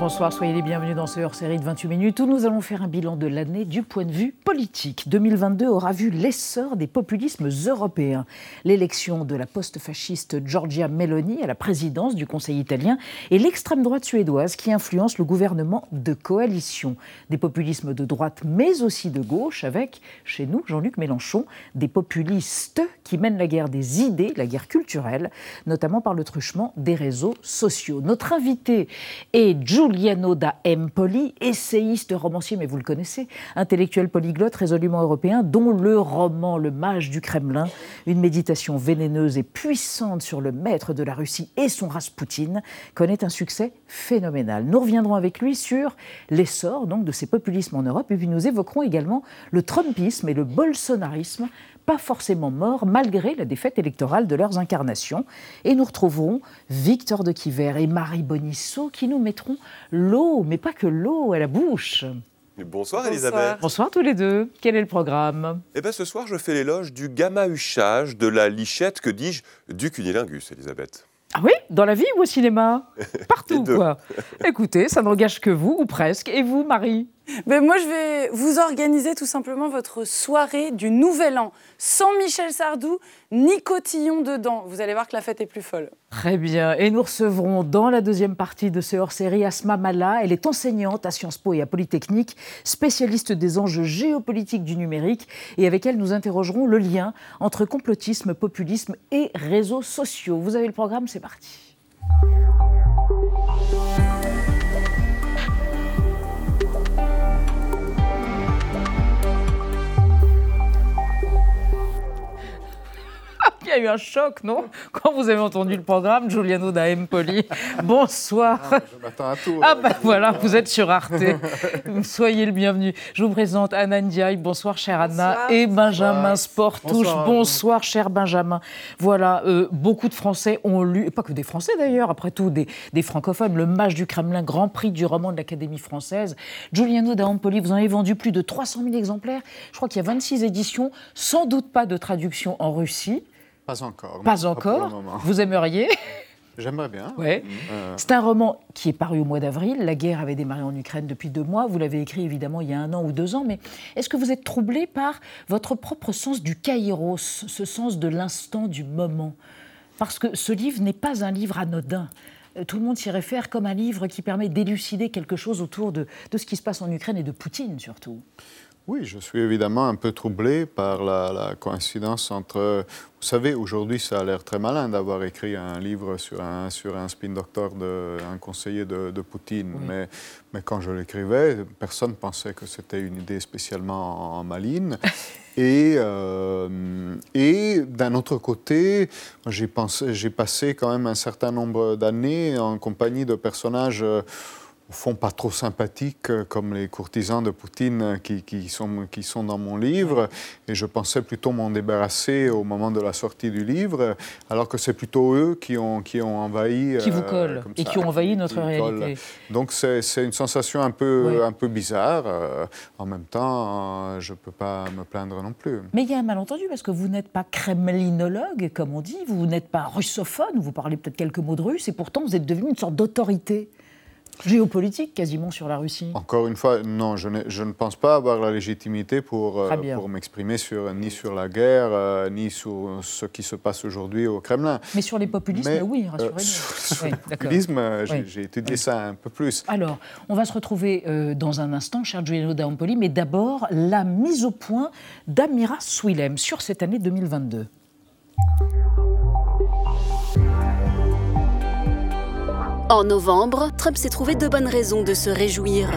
Bonsoir, soyez les bienvenus dans ce hors-série de 28 minutes où nous allons faire un bilan de l'année du point de vue politique. 2022 aura vu l'essor des populismes européens. L'élection de la post-fasciste Giorgia Meloni à la présidence du Conseil italien et l'extrême droite suédoise qui influence le gouvernement de coalition. Des populismes de droite mais aussi de gauche avec, chez nous, Jean-Luc Mélenchon, des populistes qui mènent la guerre des idées, la guerre culturelle, notamment par le truchement des réseaux sociaux. Notre invité est Giulio Giuliano da Empoli, essayiste, romancier, mais vous le connaissez, intellectuel polyglotte résolument européen, dont le roman Le Mage du Kremlin, une méditation vénéneuse et puissante sur le maître de la Russie et son Raspoutine, connaît un succès phénoménal. Nous reviendrons avec lui sur l'essor donc de ces populismes en Europe et puis nous évoquerons également le Trumpisme et le bolsonarisme pas forcément morts malgré la défaite électorale de leurs incarnations. Et nous retrouverons Victor de Quiver et Marie Bonisseau qui nous mettront l'eau, mais pas que l'eau, à la bouche. Bonsoir, Elisabeth. Bonsoir tous les deux. Quel est le programme? Eh bien ce soir je fais l'éloge du gamma-huchage, de la lichette, que dis-je, du cunilingus, Elisabeth. Ah oui? Dans la vie ou au cinéma? Partout, quoi. Écoutez, ça n'engage que vous, ou presque. Et vous, Marie? Ben Moi, je vais vous organiser tout simplement votre soirée du Nouvel An, sans Michel Sardou, ni Cotillon dedans. Vous allez voir que la fête est plus folle. Très bien. Et nous recevrons dans la deuxième partie de ce hors-série Asma Mala. Elle est enseignante à Sciences Po et à Polytechnique, spécialiste des enjeux géopolitiques du numérique. Et avec elle, nous interrogerons le lien entre complotisme, populisme et réseaux sociaux. Vous avez le programme, c'est parti. Il y a eu un choc, non Quand vous avez entendu le programme, Giuliano da Empoli. Bonsoir. Ah, je m'attends à tout. Ah ben voilà, vous êtes sur Arte. Soyez le bienvenu. Je vous présente Anna Ndiaye. Bonsoir, chère Anna. Et Benjamin Sportouche. Bonsoir, Bonsoir cher Benjamin. Voilà, euh, beaucoup de Français ont lu, et pas que des Français d'ailleurs, après tout, des, des, francophones, Le Mage du Kremlin, Grand Prix du roman de l'Académie française. Giuliano da Empoli, vous en avez vendu plus de 300 000 exemplaires. Je crois qu'il y a 26 éditions, sans doute pas de traduction en Russie. Pas encore. Pas encore. Vous aimeriez J'aimerais bien. Ouais. Euh... C'est un roman qui est paru au mois d'avril. La guerre avait démarré en Ukraine depuis deux mois. Vous l'avez écrit évidemment il y a un an ou deux ans. Mais est-ce que vous êtes troublé par votre propre sens du kairos, ce sens de l'instant, du moment? Parce que ce livre n'est pas un livre anodin. Tout le monde s'y réfère comme un livre qui permet d'élucider quelque chose autour de, de ce qui se passe en Ukraine et de Poutine surtout. Oui, je suis évidemment un peu troublé par la, la coïncidence entre... Vous savez, aujourd'hui, ça a l'air très malin d'avoir écrit un livre sur un, sur un spin doctor, de, un conseiller de, de Poutine. Oui. Mais, mais quand je l'écrivais, personne ne pensait que c'était une idée spécialement en, en maline. Et, euh, et d'un autre côté, j'ai passé quand même un certain nombre d'années en compagnie de personnages au fond pas trop sympathiques comme les courtisans de Poutine qui, qui, sont, qui sont dans mon livre. Et je pensais plutôt m'en débarrasser au moment de la sortie du livre, alors que c'est plutôt eux qui ont, qui ont envahi. Qui vous collent euh, et ça, qui ont envahi notre réalité. Donc c'est une sensation un peu, oui. un peu bizarre. Euh, en même temps, euh, je ne peux pas me plaindre non plus. Mais il y a un malentendu parce que vous n'êtes pas kremlinologue, comme on dit, vous n'êtes pas russophone, vous parlez peut-être quelques mots de russe, et pourtant vous êtes devenu une sorte d'autorité géopolitique quasiment sur la Russie Encore une fois, non, je ne, je ne pense pas avoir la légitimité pour, euh, pour m'exprimer sur, ni sur la guerre, euh, ni sur ce qui se passe aujourd'hui au Kremlin. Mais sur les populismes, Mais, oui, rassurez-nous. Euh, sur, sur oui, le populisme, j'ai étudié oui. ça un peu plus. Alors, on va se retrouver euh, dans un instant, cher Giuliano D'Ampoli, mais d'abord, la mise au point d'Amira Swilem sur cette année 2022. En novembre, Trump s'est trouvé de bonnes raisons de se réjouir.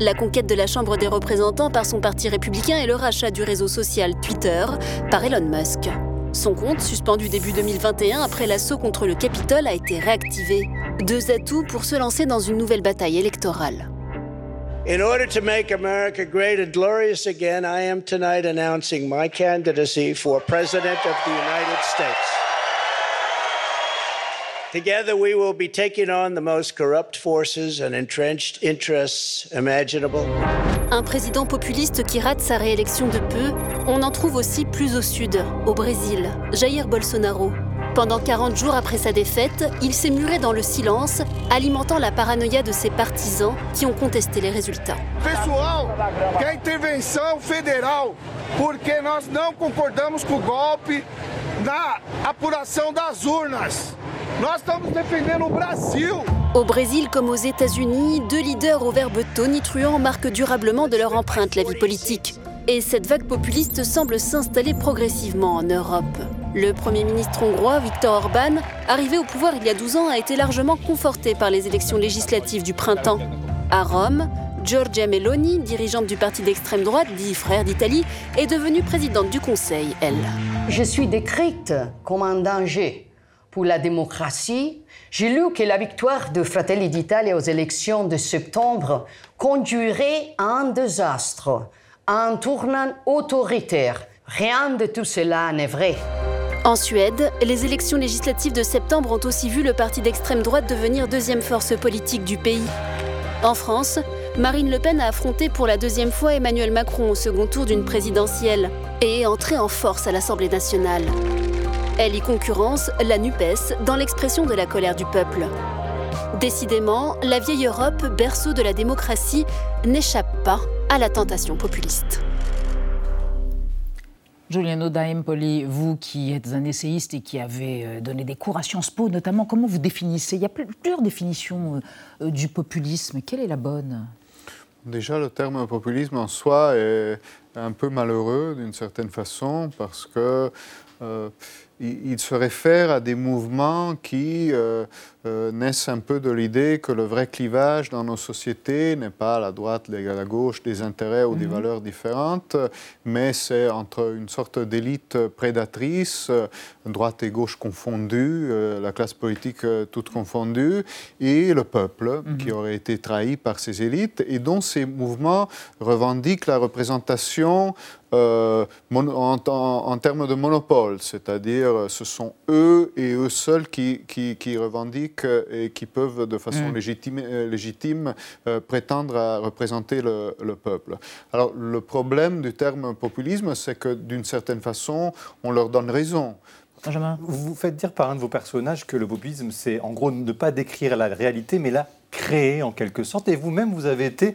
La conquête de la Chambre des représentants par son parti républicain et le rachat du réseau social Twitter par Elon Musk. Son compte, suspendu début 2021 après l'assaut contre le Capitole, a été réactivé. Deux atouts pour se lancer dans une nouvelle bataille électorale. In order to make America great and glorious again, I am tonight announcing my candidacy for President of the United States. Together, we will be taking on the most corrupt forces and entrenched interests imaginable. Un président populiste qui rate sa réélection de peu, on en trouve aussi plus au sud, au Brésil, Jair Bolsonaro. Pendant 40 jours après sa défaite, il s'est muré dans le silence, alimentant la paranoïa de ses partisans qui ont contesté les résultats. Pessoal, quer intervenção federal, porque nós não concordamos com o golpe na apuração das urnas. Nós estamos defendendo o Brasil. Au Brésil comme aux États-Unis, deux leaders au verbe tonitruant marquent durablement de leur empreinte la vie politique. Et cette vague populiste semble s'installer progressivement en Europe. Le Premier ministre hongrois, Viktor Orban, arrivé au pouvoir il y a 12 ans, a été largement conforté par les élections législatives du printemps. À Rome, Giorgia Meloni, dirigeante du parti d'extrême droite, dit Frères d'Italie, est devenue présidente du Conseil, elle. Je suis décrite comme un danger pour la démocratie. J'ai lu que la victoire de Fratelli d'Italia aux élections de septembre conduirait à un désastre, à un tournant autoritaire. Rien de tout cela n'est vrai. En Suède, les élections législatives de septembre ont aussi vu le parti d'extrême droite devenir deuxième force politique du pays. En France, Marine Le Pen a affronté pour la deuxième fois Emmanuel Macron au second tour d'une présidentielle et est entrée en force à l'Assemblée nationale. Elle y concurrence la NUPES dans l'expression de la colère du peuple. Décidément, la vieille Europe, berceau de la démocratie, n'échappe pas à la tentation populiste. Giuliano da Empoli, vous qui êtes un essayiste et qui avez euh, donné des cours à Sciences Po, notamment, comment vous définissez? Il y a plusieurs définitions euh, du populisme. Quelle est la bonne? Déjà, le terme populisme en soi est un peu malheureux d'une certaine façon parce que euh, se réfère à des mouvements qui euh, euh, naissent un peu de l'idée que le vrai clivage dans nos sociétés n'est pas la droite, la gauche, des intérêts ou des mhm. valeurs différentes, mais c'est entre une sorte d'élite prédatrice, droite et gauche confondues, la classe politique toute confondue, et le peuple mhm. qui aurait été trahi par ces élites et dont ces mouvements revendiquent la représentation en, en, termes de monopole, c'est-à-dire euh, ce sont eux et eux seuls qui, qui, revendiquent et qui peuvent de façon mm. légitime, euh, légitime euh, prétendre à représenter le, peuple. Alors le problème du terme populisme, c'est que d'une certaine façon, on leur donne raison. Vous vous faites dire par un de vos personnages que le populisme, c'est en gros ne pas décrire la réalité, mais la créer en quelque sorte. Et vous-même, vous avez été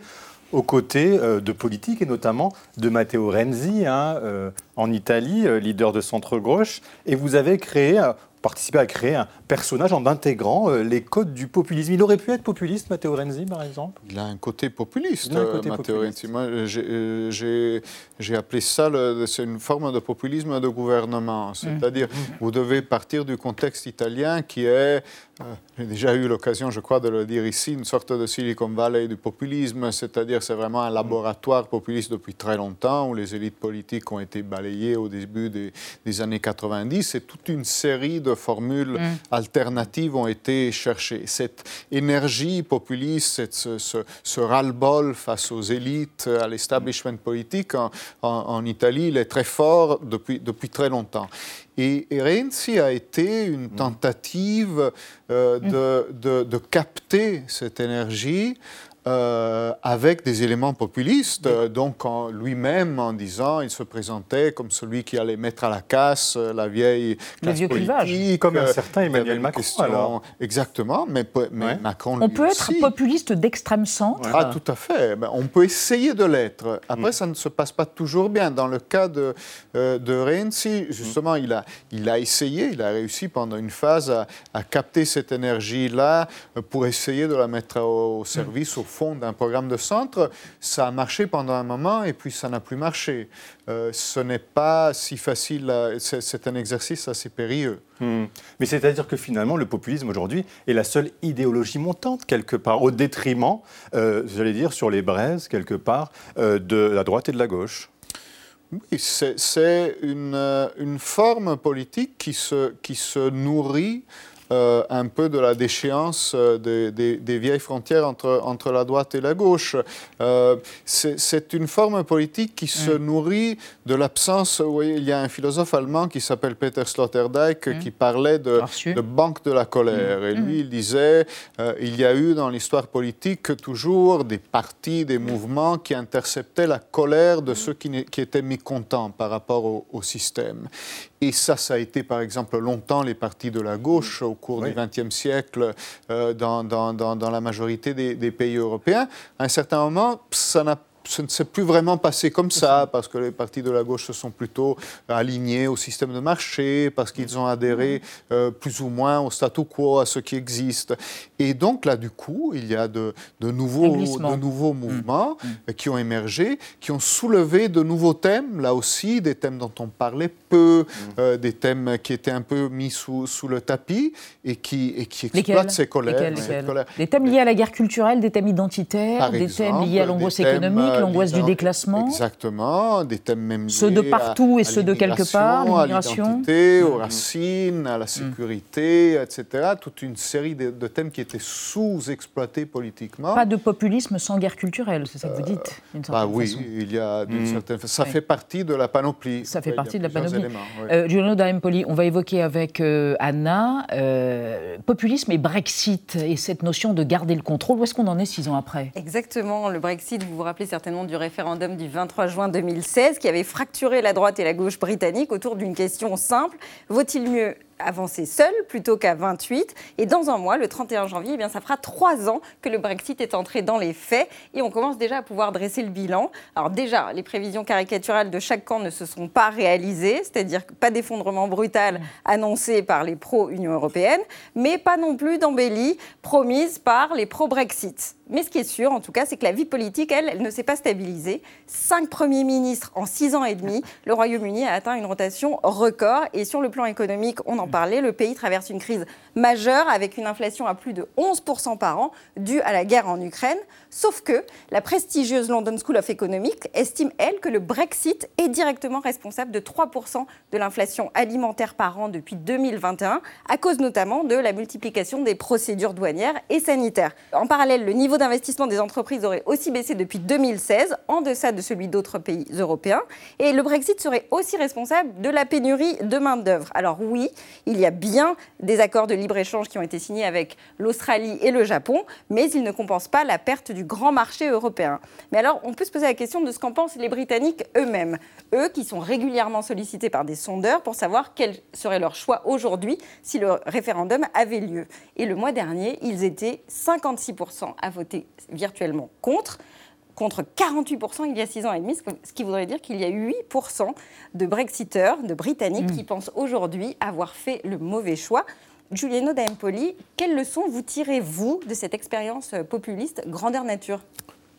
aux côtés euh, de politiques et notamment de Matteo Renzi hein, euh, en Italie, euh, leader de centre-gauche. Et vous avez créé, participé à créer un personnage en intégrant les codes du populisme. Il aurait pu être populiste, Matteo Renzi, par exemple? Il a un côté populiste, Matteo Renzi. Moi, j'ai appelé ça, c'est une forme de populisme de gouvernement. Mmh. C'est-à-dire, mmh. vous devez partir du contexte italien qui est j'ai déjà eu l'occasion, je crois, de le dire ici, une sorte de Silicon Valley du populisme, c'est-à-dire c'est vraiment un laboratoire populiste depuis très longtemps, où les élites politiques ont été balayées au début des, années 90, et toute une série de formules mm. alternatives ont été cherchées. Cette énergie populiste, ce, ce, ras-le-bol face aux élites, à l'establishment politique en, en, Italie, il est très fort depuis, depuis très longtemps. Et Renzi a été une mm. tentative euh, de, de, de, capter cette énergie euh, avec des éléments populistes. Donc, lui-même, en disant, il se présentait comme celui qui allait mettre à la casse euh, la vieille classe politique. Comme un euh, certain Emmanuel Macron, alors. Exactement, mais, Macron, On peut être populiste d'extrême centre Ah, tout à fait. Ben, on peut essayer de l'être. Après, mm. ça ne se passe pas toujours bien. Dans le cas de, de Renzi, justement, il, a, il a essayé, il a réussi pendant une phase à, capter cette énergie-là pour essayer de la mettre au, service, au d'un programme de centre, ça a marché pendant un moment et puis ça n'a plus marché. Euh, ce n'est pas si facile, c'est un exercice assez périlleux. Hmm. Mais c'est-à-dire que finalement, le populisme aujourd'hui est la seule idéologie montante, quelque part, au détriment, euh, j'allais dire, sur les braises, quelque part, euh, de la droite et de la gauche. Oui, c'est une, une, forme politique qui se, qui se nourrit euh, un peu de la déchéance euh, des, des- des vieilles frontières entre, entre la droite et la gauche. Euh, c'est une forme politique qui se nourrit de l'absence. Vous voyez, il y a un philosophe allemand qui s'appelle Peter Sloterdijk qui parlait de, de banque de la colère. Et lui, il disait euh, il y a eu dans l'histoire politique toujours des partis, des mouvements qui interceptaient la colère de ceux qui, qui étaient mécontents par rapport au, au système. Et ça, ça a été par exemple longtemps les partis de la gauche au cours du XXe siècle euh, dans, dans- dans- dans la majorité des, des pays européens. À un certain moment, ça n'a ce ne s'est plus vraiment passé comme ça, parce que les partis de la gauche se sont plutôt alignés au système de marché, parce qu'ils ont adhéré euh, plus ou moins au statu quo, à ce qui existe. Et donc là, du coup, il y a de, de nouveaux, de nouveaux mouvements euh, qui ont émergé, qui ont soulevé de nouveaux thèmes, là aussi, des thèmes dont on parlait peu, euh, des thèmes qui étaient un peu mis sous, sous le tapis et qui, et qui exploitent ces colères. Des thèmes liés à la guerre culturelle, des thèmes identitaires, Par des exemple, thèmes liés à l'angoisse économique, l'angoisse du déclassement. Exactement, des thèmes même Ceux de à- partout et à ceux de quelque part, l'immigration, à l'identité, aux Mhm. racines, à la sécurité, etc. Toute une série de, de thèmes qui étaient sous-exploités politiquement. Pas de populisme sans guerre culturelle, c'est ça que vous dites d'une Bah oui, façon. il y a d'une certaine façon. Ça Oui. fait partie de la panoplie. Ça fait partie de la panoplie. éléments, oui. Euh, Giuliano on va évoquer avec euh, Anna euh, populisme et Brexit et cette notion de garder le contrôle. Où est-ce qu'on en est six ans après? Exactement, le Brexit, vous vous rappelez certainement du référendum du 23 juin 2016 qui avait fracturé la droite et la gauche britannique autour d'une question simple. Vaut-il mieux avancer seul plutôt qu'à 28 Et dans un mois, le 31 janvier, eh bien, ça fera trois ans que le Brexit est entré dans les faits et on commence déjà à pouvoir dresser le bilan. Alors déjà, les prévisions caricaturales de chaque camp ne se sont pas réalisées, c'est-à-dire pas d'effondrement brutal annoncé par les pro-Union européenne, mais pas non plus d'embellie promise par les pro-Brexit. Mais ce qui est sûr, en tout cas, c'est que la vie politique, elle, elle ne s'est pas stabilisée. Cinq premiers ministres en six ans et demi, le Royaume-Uni a atteint une rotation record. Et sur le plan économique, on en parlait, le pays traverse une crise majeure avec une inflation à plus de 11% par an due à la guerre en Ukraine. Sauf que la prestigieuse London School of Economics estime, elle, que le Brexit est directement responsable de 3% de l'inflation alimentaire par an depuis 2021, à cause notamment de la multiplication des procédures douanières et sanitaires. En parallèle, le niveau d'investissement des entreprises aurait aussi baissé depuis 2016, en deçà de celui d'autres pays européens. Et le Brexit serait aussi responsable de la pénurie de main-d'œuvre. Alors oui, il y a bien des accords de libre-échange qui ont été signés avec l'Australie et le Japon, mais ils ne compensent pas la perte du grand marché européen. Mais alors, on peut se poser la question de ce qu'en pensent les Britanniques eux-mêmes. Eux qui sont régulièrement sollicités par des sondeurs pour savoir quel serait leur choix aujourd'hui si le référendum avait lieu. Et le mois dernier, ils étaient 56% à voter virtuellement contre contre 48% il y a 6 ans et demi, ce qui voudrait dire qu'il y a 8% de Brexiteurs, de Britanniques, qui pensent aujourd'hui avoir fait le mauvais choix. Giuliano D'Empoli, quelles leçons vous tirez, vous, de cette expérience populiste grandeur nature?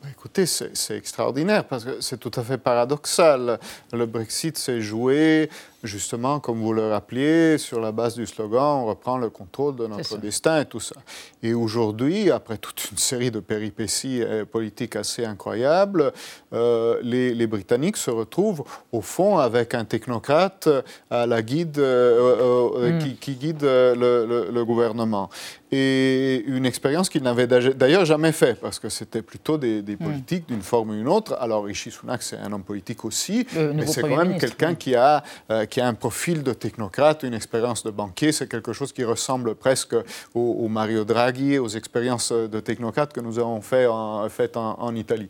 Bah, Écoutez, c'est extraordinaire parce que c'est tout à fait paradoxal. Le Brexit s'est joué, justement, comme vous le rappeliez, sur la base du slogan on reprend le contrôle de notre destin et tout ça. Et aujourd'hui, après toute une série de péripéties euh, politiques assez incroyables, euh, les, les Britanniques se retrouvent au fond avec un technocrate à la guide, euh, euh, Mm. qui, qui guide euh, le, le- le gouvernement. Et une expérience qu'il n'avait d'ailleurs- jamais fait, parce que c'était plutôt des, Mm. des politiques d'une forme ou d'une autre. Alors Rishi Sunak, c'est un homme politique aussi, Le mais c'est quand même quelqu'un qui a, euh, qui a un profil de technocrate, une expérience de banquier. C'est quelque chose qui ressemble presque au, au Mario Draghi, aux expériences de technocrate que nous avons fait en, faites en, en Italie.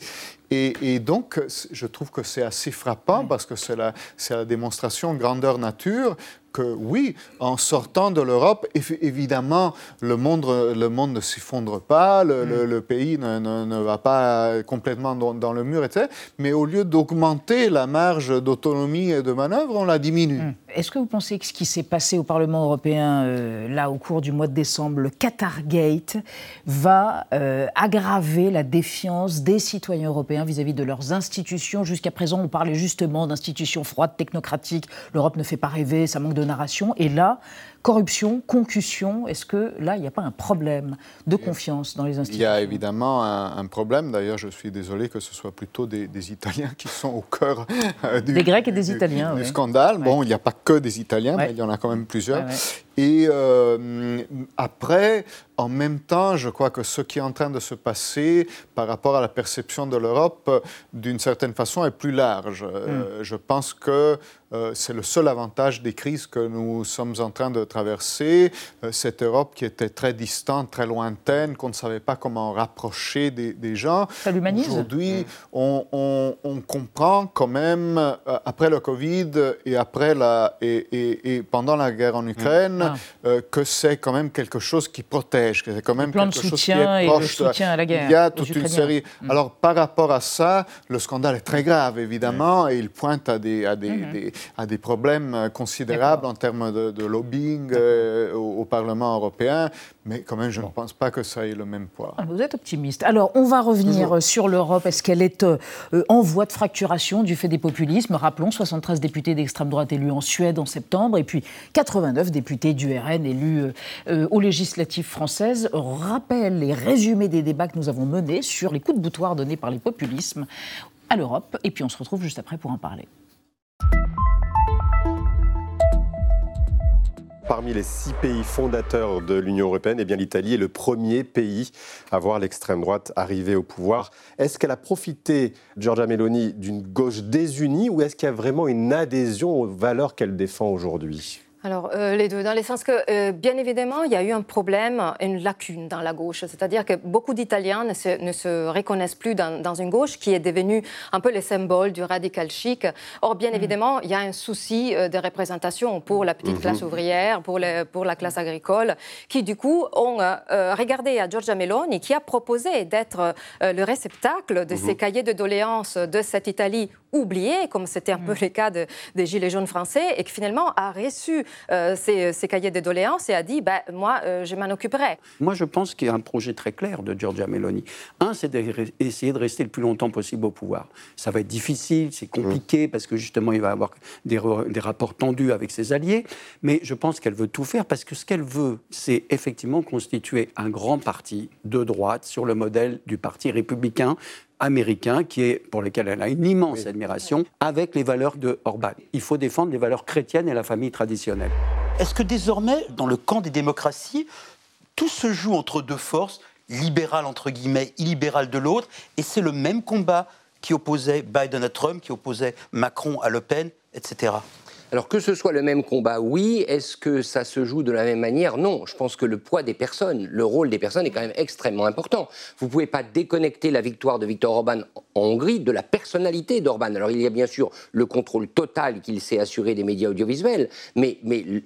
Et, et donc, je trouve que c'est assez frappant parce que c'est la, c'est la démonstration grandeur nature que oui, en sortant de l'Europe, évi- évidemment, le monde, le monde ne s'effondre pas, le, le- le pays ne, ne- ne va pas complètement dans, dans le mur, etc. Mais au lieu d'augmenter la marge d'autonomie et de manœuvre, on la diminue. Est-ce que vous pensez que ce qui s'est passé au Parlement européen, euh, là, au cours du mois de décembre, le Qatargate, va euh, aggraver la défiance des citoyens européens vis-à-vis de leurs institutions? Jusqu'à présent, on parlait justement d'institutions froides, technocratiques. L'Europe ne fait pas rêver, ça manque de narration. Et là, corruption, concussion, est-ce que là, il n'y a pas un problème de confiance dans les Il y institutions a évidemment un, un problème. D'ailleurs, je suis désolé que ce soit plutôt des, des Italiens qui sont au cœur euh, du, Des Grecs et des du- Italiens, du scandale. Bon, il n'y a pas que des Italiens, Ouais. mais il y en a quand même plusieurs. Et euh, après, en même temps, je crois que ce qui est en train de se passer par rapport à la perception de l'Europe, d'une certaine façon, est plus large. Euh, mm. je pense que euh, c'est le seul avantage des crises que nous sommes en train de traverser. Euh, cette Europe qui était très distante, très lointaine, qu'on ne savait pas comment rapprocher des, gens. Ça l'humanise. Aujourd'hui, on, comprend quand même, après le Covid et, après la, et, pendant la guerre en Ukraine, ah. que c'est quand même quelque chose qui protège c'est quand même quelque chose qui est proche. à la guerre. Il y a toute une série. Alors, par rapport à ça, le scandale est très grave, évidemment, et il pointe à des, à des, mm-hmm. à des problèmes considérables en termes de, lobbying euh, au, Parlement européen. Mais quand même, je ne pense pas que ça ait le même poids. Ah, vous êtes optimiste. Alors, on va revenir sur l'Europe. Est-ce qu'elle est, euh, en voie de fracturation du fait des populismes? Rappelons, 73 députés d'extrême droite élus en Suède en septembre, et puis 89 députés du RN élus euh, euh, aux législatives françaises. Rappelle les résumés des débats que nous avons menés sur les coups de boutoir donnés par les populismes à l'Europe. Et puis, on se retrouve juste après pour en parler. Parmi les six pays fondateurs de l'Union européenne, eh bien l'Italie est le premier pays à voir l'extrême droite arriver au pouvoir. Est-ce qu'elle a profité, Giorgia Meloni, d'une gauche désunie ou est-ce qu'il y a vraiment une adhésion aux valeurs qu'elle défend aujourd'hui? Alors, euh, les deux, dans le sens que, euh, bien évidemment, il y a eu un problème, une lacune dans la gauche. C'est-à-dire que beaucoup d'Italiens ne se, reconnaissent plus dans, une gauche qui est devenue un peu le symbole du radical chic. Or, bien mm. évidemment, il y a un souci euh, de représentation pour la petite classe mm-hmm. ouvrière, pour, pour, la classe agricole, qui, du coup, ont regardé à Giorgia Meloni, qui a proposé d'être le réceptacle de ces mm-hmm. cahiers de doléances de cette Italie oubliée, comme c'était un peu mm. le cas des Gilets jaunes français, et qui finalement a reçu euh, ces, cahiers de doléances et a dit bah, Moi, euh, je m'en occuperai. Moi, je pense qu'il y a un projet très clair de Giorgia Meloni. Un, c'est d'essayer de rester le plus longtemps possible au pouvoir. Ça va être difficile, c'est compliqué, parce que justement, il va avoir des, des rapports tendus avec ses alliés. Mais je pense qu'elle veut tout faire, parce que ce qu'elle veut, c'est effectivement constituer un grand parti de droite sur le modèle du Parti républicain américain, qui est, pour lequel elle a une immense admiration, avec les valeurs de Orban. Il faut défendre les valeurs chrétiennes et la famille traditionnelle. Est-ce que désormais, dans le camp des démocraties, tout se joue entre deux forces, libérales entre guillemets, illibérales de l'autre, et c'est le même combat qui opposait Biden à Trump, qui opposait Macron à Le Pen, etc. Alors que ce soit le même combat, oui. Est-ce que ça se joue de la même manière? Non. Je pense que le poids des personnes, le rôle des personnes est quand même extrêmement important. Vous ne pouvez pas déconnecter la victoire de Viktor Orban en Hongrie de la personnalité d'Orban. Alors il y a bien sûr le contrôle total qu'il s'est assuré des médias audiovisuels, mais,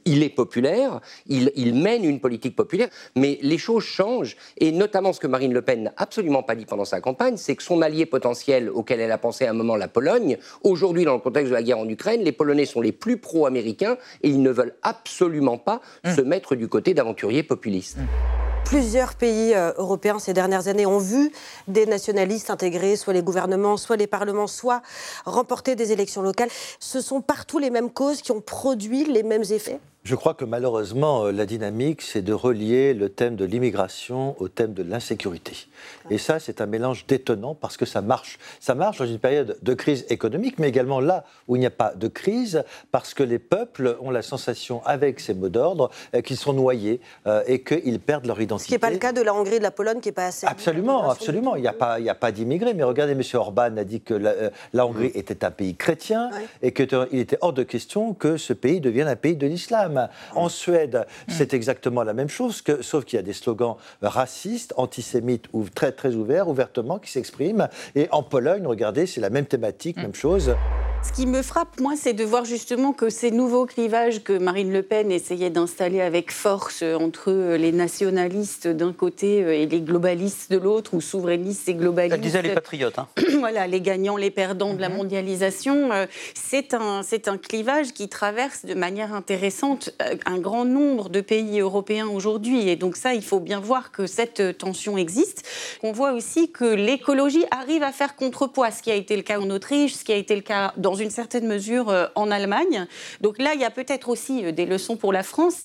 il est populaire, il, il, mène une politique populaire, mais les choses changent. Et notamment ce que Marine Le Pen n'a absolument pas dit pendant sa campagne, c'est que son allié potentiel auquel elle a pensé à un moment, la Pologne, aujourd'hui dans le contexte de la guerre en Ukraine, les Polonais sont les plus pro-américains et ils ne veulent absolument pas mmh. se mettre du côté d'aventuriers populistes. Mmh. Plusieurs pays euh, européens ces dernières années ont vu des nationalistes intégrer soit les gouvernements, soit les parlements, soit remporter des élections locales. Ce sont partout les mêmes causes qui ont produit les mêmes effets? Je crois que malheureusement, euh, la dynamique, c'est de relier le thème de l'immigration au thème de l'insécurité. Et ça, c'est un mélange détonnant parce que ça marche. Ça marche dans une période de crise économique, mais également là où il n'y a pas de crise, parce que les peuples ont la sensation, avec ces mots d'ordre, euh, qu'ils sont noyés euh, et qu'ils perdent leur identité. Ce qui n'est pas le cas de la Hongrie et de la Pologne, qui n'est pas assez. Absolument, absolument. Il n'y a pas, il a pas d'immigrés. Mais regardez, M. Orban a dit que la, Hongrie mm. était un pays chrétien et qu'il était hors de question que ce pays devienne un pays de l'islam. En Suède, c'est exactement la même chose, que, sauf qu'il y a des slogans racistes, antisémites, ou très très ouverts, ouvertement, qui s'expriment. Et en Pologne, regardez, c'est la même thématique, même chose. Ce qui me frappe, moi, c'est de voir justement que ces nouveaux clivages que Marine Le Pen essayait d'installer avec force entre les nationalistes d'un côté et les globalistes de l'autre, ou souverainistes et globalistes. Elle disait les patriotes. Hein. voilà, les gagnants, les perdants de la mhm. mondialisation. Euh, c'est un, c'est un clivage qui traverse de manière intéressante euh, un grand nombre de pays européens aujourd'hui. Et donc ça, il faut bien voir que cette tension existe. On voit aussi que l'écologie arrive à faire contrepoids, ce qui a été le cas en Autriche, ce qui a été le cas dans dans une certaine mesure euh, en Allemagne. Donc là, il y a peut-être aussi euh, des leçons pour la France.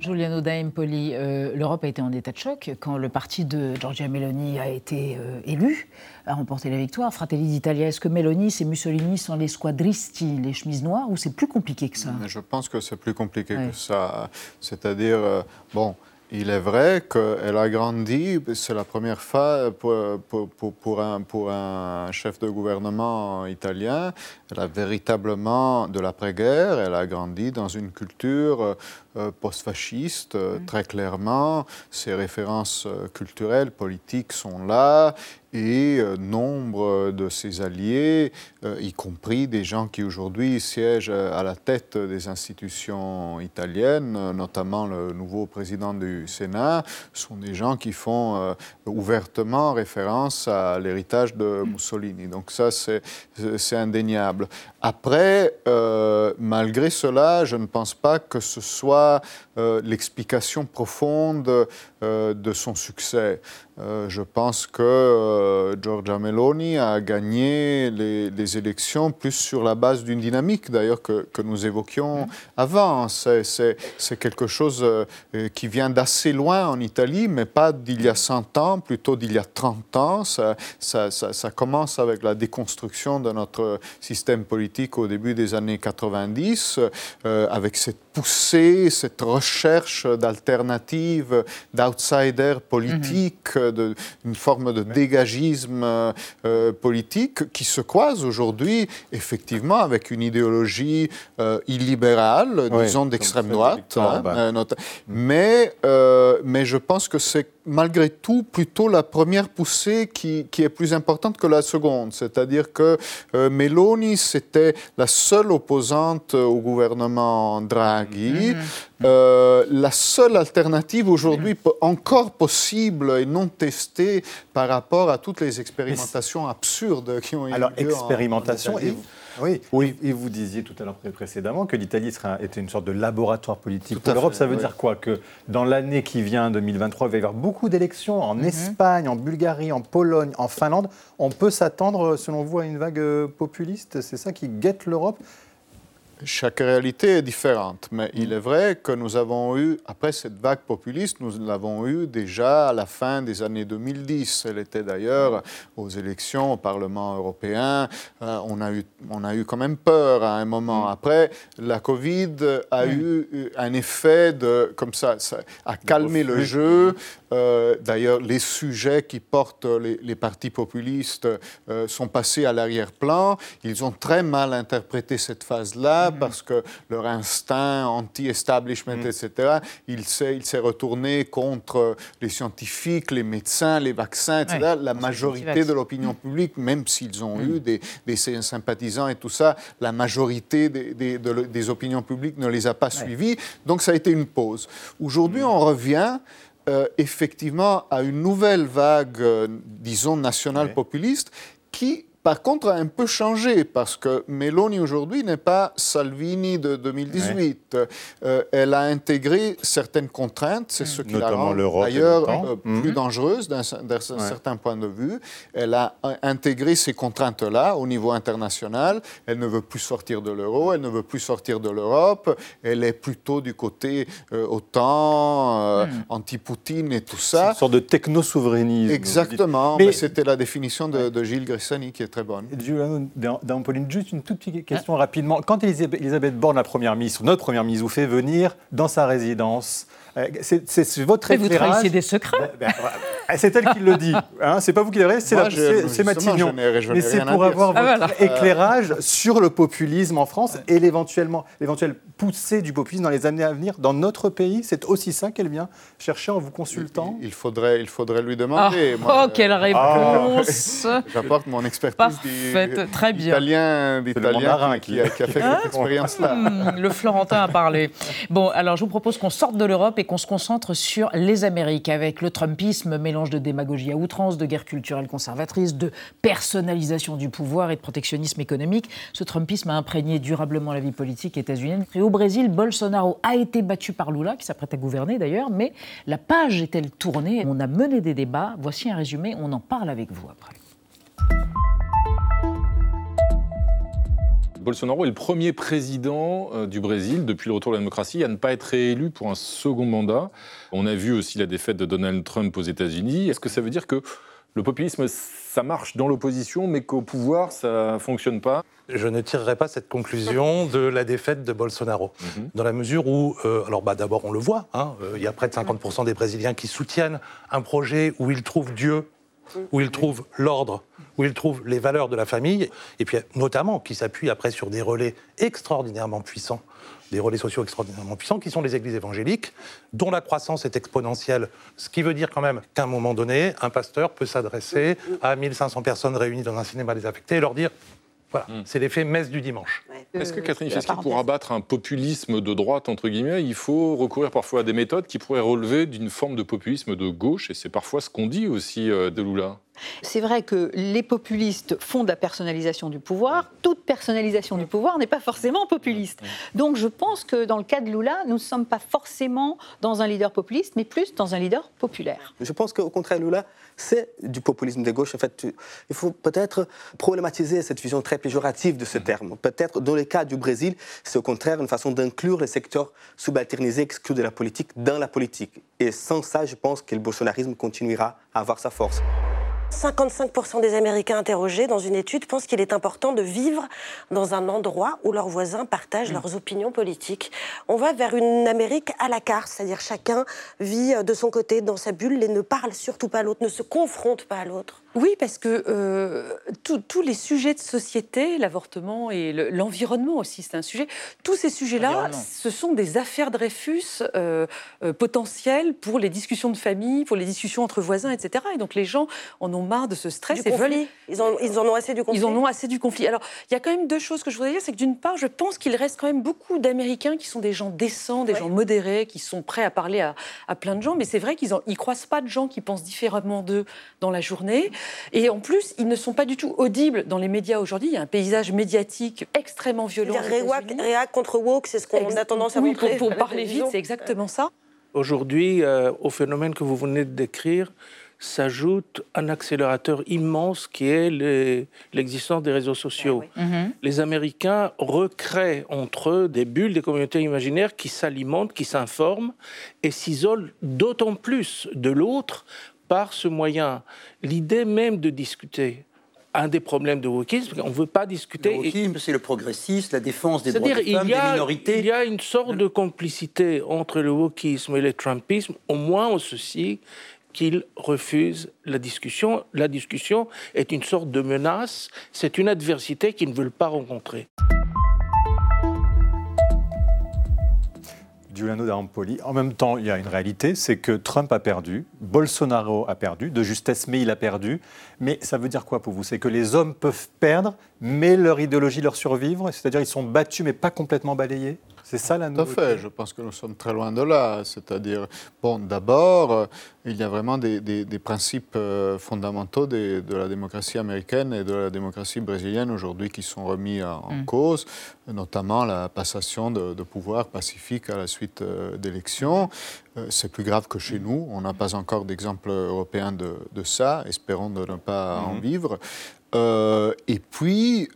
Giuliano Daempoli, euh, l'Europe a été en état de choc quand le parti de Giorgia Meloni a été euh, élu, a remporté la victoire. Fratelli d'Italia, est-ce que Meloni, c'est Mussolini sans les squadristi, les chemises noires, ou c'est plus compliqué que ça? Je pense que c'est plus compliqué que ça. C'est-à-dire, euh, bon, il est vrai qu'elle a grandi, c'est la première fois pour, un, un, chef de gouvernement italien, elle a véritablement, de l'après-guerre, elle a grandi dans une culture euh, post-fasciste, euh, très clairement. Ses références euh, culturelles, politiques sont là et nombre de ses alliés, y compris des gens qui aujourd'hui siègent à la tête des institutions italiennes, notamment le nouveau président du Sénat, sont des gens qui font ouvertement référence à l'héritage de Mussolini. Donc ça, c'est indéniable. Après, malgré cela, je ne pense pas que ce soit euh, l'explication profonde de son succès. Euh, je pense que Giorgia Meloni a gagné les, élections plus sur la base d'une dynamique, d'ailleurs, que, que, nous évoquions mm. avant. C'est quelque chose qui vient d'assez loin en Italie, mais pas d'il y a 100 ans, plutôt d'il y a 30 ans. Ça, ça, ça, commence avec la déconstruction de notre système politique au début des années 90, avec cette poussée, cette recherche d'alternatives, d'outsiders politiques, mhm. d'une forme de dégagisme euh, politique qui se croise aujourd'hui effectivement avec une idéologie euh, illibérale, disons d'extrême droite. Hein, euh, mais, mais je pense que c'est malgré tout plutôt la première poussée qui, qui est plus importante que la seconde. C'est-à-dire que euh, Meloni, c'était la seule opposante au gouvernement Draghi. Mhm. Euh, la seule alternative aujourd'hui encore possible et non testée par rapport à toutes les expérimentations absurdes qui ont eu Alors, lieu expérimentation, et oui, oui, et vous disiez tout à l'heure précédemment que l'Italie était une sorte de laboratoire politique pour l'Europe. Ça veut dire quoi Que dans l'année qui vient, 2023, il va y avoir beaucoup d'élections en mhm. Espagne, en Bulgarie, en Pologne, en Finlande. On peut s'attendre, selon vous, à une vague euh, populiste? C'est ça qui guette l'Europe? Chaque réalité est différente, mais il est vrai que nous avons eu, après cette vague populiste, nous l'avons eu déjà à la fin des années 2010. Elle était d'ailleurs aux élections au Parlement européen. Euh, on, a eu, on a eu quand même peur à un moment. Mm. Après, la Covid a mm. eu un effet de, comme ça, ça a calmé le jeu. Euh, d'ailleurs, les sujets qui portent les, partis populistes euh, sont passés à l'arrière-plan. Ils ont très mal interprété cette phase-là mm-hmm. parce que leur instinct anti-establishment, mm. etc., il s'est, il s'est retourné contre les scientifiques, les médecins, les vaccins, etc. la majorité de l'opinion mm. publique, même s'ils ont eu des, des, sympathisants et tout ça, la majorité des, des, opinions publiques ne les a pas suivis. Donc ça a été une pause. Aujourd'hui, on revient euh, effectivement à une nouvelle vague, euh, disons, nationale populiste, qui par contre, a un peu changé parce que Meloni aujourd'hui n'est pas Salvini de 2018. Euh, elle a intégré certaines contraintes, c'est ce qui la rend d'ailleurs euh, plus mhm. dangereuse d'un certain point de vue. Elle a intégré ces contraintes-là au niveau international. Elle ne veut plus sortir de l'euro, elle ne veut plus sortir de l'Europe. Elle est plutôt du côté euh, OTAN, mhm. anti-Poutine et tout ça. Une sorte de techno-souverainisme. Exactement. Mais... C'était la définition de, de Gilles Gressani qui est très bonne. Dans, Pauline, juste une toute petite question rapidement. Quand Elisabeth Borne, la première ministre, notre première ministre, vous fait venir dans sa résidence, euh, c'est votre Mais vous trahissez des secrets ben, ben, C'est elle qui le dit. Hein, c'est pas vous qui l'avez, c'est Matignon. Mais c'est pour avoir ah, votre éclairage sur le populisme en France et l'éventuelle poussée du populisme dans les années à venir dans notre pays. C'est aussi ça qu'elle vient chercher en vous consultant il, faudrait, il faudrait lui demander. Ah, oh, quelle réponse J'apporte mon expertise Parfaite, très bien. Italien, qui, a, fait cette expérience-là. Hmm, le Florentin a parlé. Bon, alors je vous propose qu'on sorte de l'Europe et qu'on se concentre sur les Amériques avec le Trumpisme, de démagogie à outrance, de guerre culturelle conservatrice, de personnalisation du pouvoir et de protectionnisme économique. Ce Trumpisme a imprégné durablement la vie politique états-unienne. Au Brésil, Bolsonaro a été battu par Lula, qui s'apprête à gouverner d'ailleurs, mais la page est-elle tournée? On a mené des débats. Voici un résumé, on en parle avec vous après. Bolsonaro est le premier président euh, du Brésil depuis le retour de la démocratie à ne pas être réélu pour un second mandat. On a vu aussi la défaite de Donald Trump aux États-Unis. Est-ce que ça veut dire que le populisme, ça marche dans l'opposition, mais qu'au pouvoir, ça ne fonctionne pas? Je ne tirerai pas cette conclusion de la défaite de Bolsonaro, mhm. dans la mesure où, euh, alors bah, d'abord on le voit, hein, euh, il y a près de 50% des Brésiliens qui soutiennent un projet où ils trouvent Dieu, où ils trouvent l'ordre, où ils trouvent les valeurs de la famille, et puis notamment qui s'appuient après sur des relais extraordinairement puissants des relais sociaux extraordinairement puissants, qui sont les églises évangéliques, dont la croissance est exponentielle. Ce qui veut dire quand même qu'à un moment donné, un pasteur peut s'adresser à 1500 personnes réunies dans un cinéma désaffecté et leur dire voilà, hmm. c'est l'effet messe du dimanche. Est-ce que Catherine Fisky, pour abattre un populisme de droite, entre guillemets, il faut recourir parfois à des méthodes qui pourraient relever d'une forme de populisme de gauche Et c'est parfois ce qu'on dit aussi euh, de Lula. C'est vrai que les populistes font de la personnalisation du pouvoir. Toute personnalisation du pouvoir n'est pas forcément populiste. Donc je pense que dans le cas de Lula, nous ne sommes pas forcément dans un leader populiste, mais plus dans un leader populaire. Je pense qu'au contraire, Lula, c'est du populisme de gauche. En fait, il faut peut-être problématiser cette vision très péjorative de ce terme. Peut-être, dans le cas du Brésil, c'est au contraire une façon d'inclure les secteurs subalternisés, exclus de la politique, dans la politique. Et sans ça, je pense que le bolsonarisme continuera à avoir sa force. 55% des Américains interrogés dans une étude pensent qu'il est important de vivre dans un endroit où leurs voisins partagent leurs opinions politiques. On va vers une Amérique à la carte, c'est-à-dire chacun vit de son côté dans sa bulle et ne parle surtout pas à l'autre, ne se confronte pas à l'autre. Oui, parce que euh, tous les sujets de société, l'avortement et l'environnement aussi, c'est un sujet. Tous ces sujets-là, ce sont des affaires de Dreyfus euh, euh, potentielles pour les discussions de famille, pour les discussions entre voisins, etc. Et donc les gens en ont marre de ce stress et veulent. Ils en, ils en ont assez du conflit. Ils en ont assez du conflit. Alors, il y a quand même deux choses que je voudrais dire. C'est que d'une part, je pense qu'il reste quand même beaucoup d'Américains qui sont des gens décents, des gens modérés, qui sont prêts à parler à, à plein de gens. Mais c'est vrai qu'ils ne croisent pas de gens qui pensent différemment d'eux dans la journée. Et en plus, ils ne sont pas du tout audibles dans les médias aujourd'hui. Il y a un paysage médiatique extrêmement violent. Réac contre woke, c'est ce qu'on a tendance à oui, montrer. Pour, parler vite, c'est exactement ça. Aujourd'hui, euh, au phénomène que vous venez de décrire, s'ajoute un accélérateur immense qui est l'existence des réseaux sociaux. Ah mhm. Les Américains recréent entre eux des bulles, des communautés imaginaires qui s'alimentent, qui s'informent et s'isolent d'autant plus de l'autre par ce moyen. L'idée même de discuter, un des problèmes de wokisme, on ne veut pas discuter. Le wokisme, c'est le progressisme, la défense des droits des femmes, des minorités. Il y a une sorte de complicité entre le wokisme et le trumpisme, au moins en ceci qu'ils refusent la discussion. La discussion est une sorte de menace, c'est une adversité qu'ils ne veulent pas rencontrer. Giuliano d'Ampoli. En même temps, il y a une réalité, c'est que Trump a perdu, Bolsonaro a perdu, de justesse, mais il a perdu. Mais ça veut dire quoi pour vous? C'est que les hommes peuvent perdre, mais leur idéologie leur survivre? C'est-à-dire ils sont battus, mais pas complètement balayés? C'est ça la nouveauté Tout à fait, je pense que nous sommes très loin de là. C'est-à-dire, bon, d'abord, euh, il y a vraiment des, principes euh, fondamentaux de, la démocratie américaine et de la démocratie brésilienne aujourd'hui qui sont remis en, mm. cause, notamment la passation de, pouvoir pacifique à la suite euh, d'élections. C'est plus grave que chez nous. On n'a pas encore d'exemple européen de, ça. Espérons de ne pas en mm-hmm. vivre. et puis,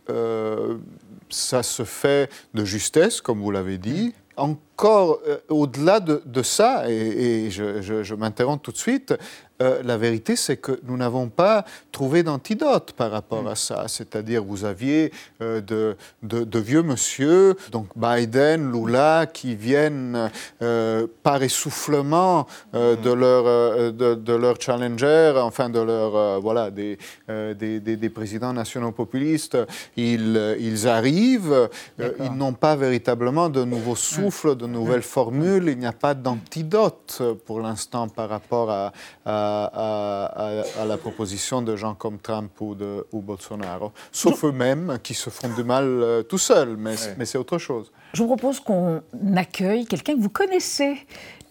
ça se fait de justesse, comme vous l'avez dit. Encore euh, au-delà de, ça, et, je, je m'interromps tout de suite, euh, la vérité, c'est que nous n'avons pas trouvé d'antidote par rapport à ça. C'est-à-dire, vous aviez euh, de, vieux monsieur, donc Biden, Lula, qui viennent euh, par essoufflement de, leur, de, leur challenger, enfin de leur, voilà, des, des, présidents nationaux populistes. Ils, ils arrivent, ils n'ont pas véritablement de nouveaux souffles, de nouvelles formules. Il n'y a pas d'antidote pour l'instant par rapport à à, la proposition de gens comme Trump ou, de, ou Bolsonaro, sauf eux-mêmes qui se font du mal euh, tout seuls, mais, mais c'est autre chose. Je vous propose qu'on accueille quelqu'un que vous connaissez,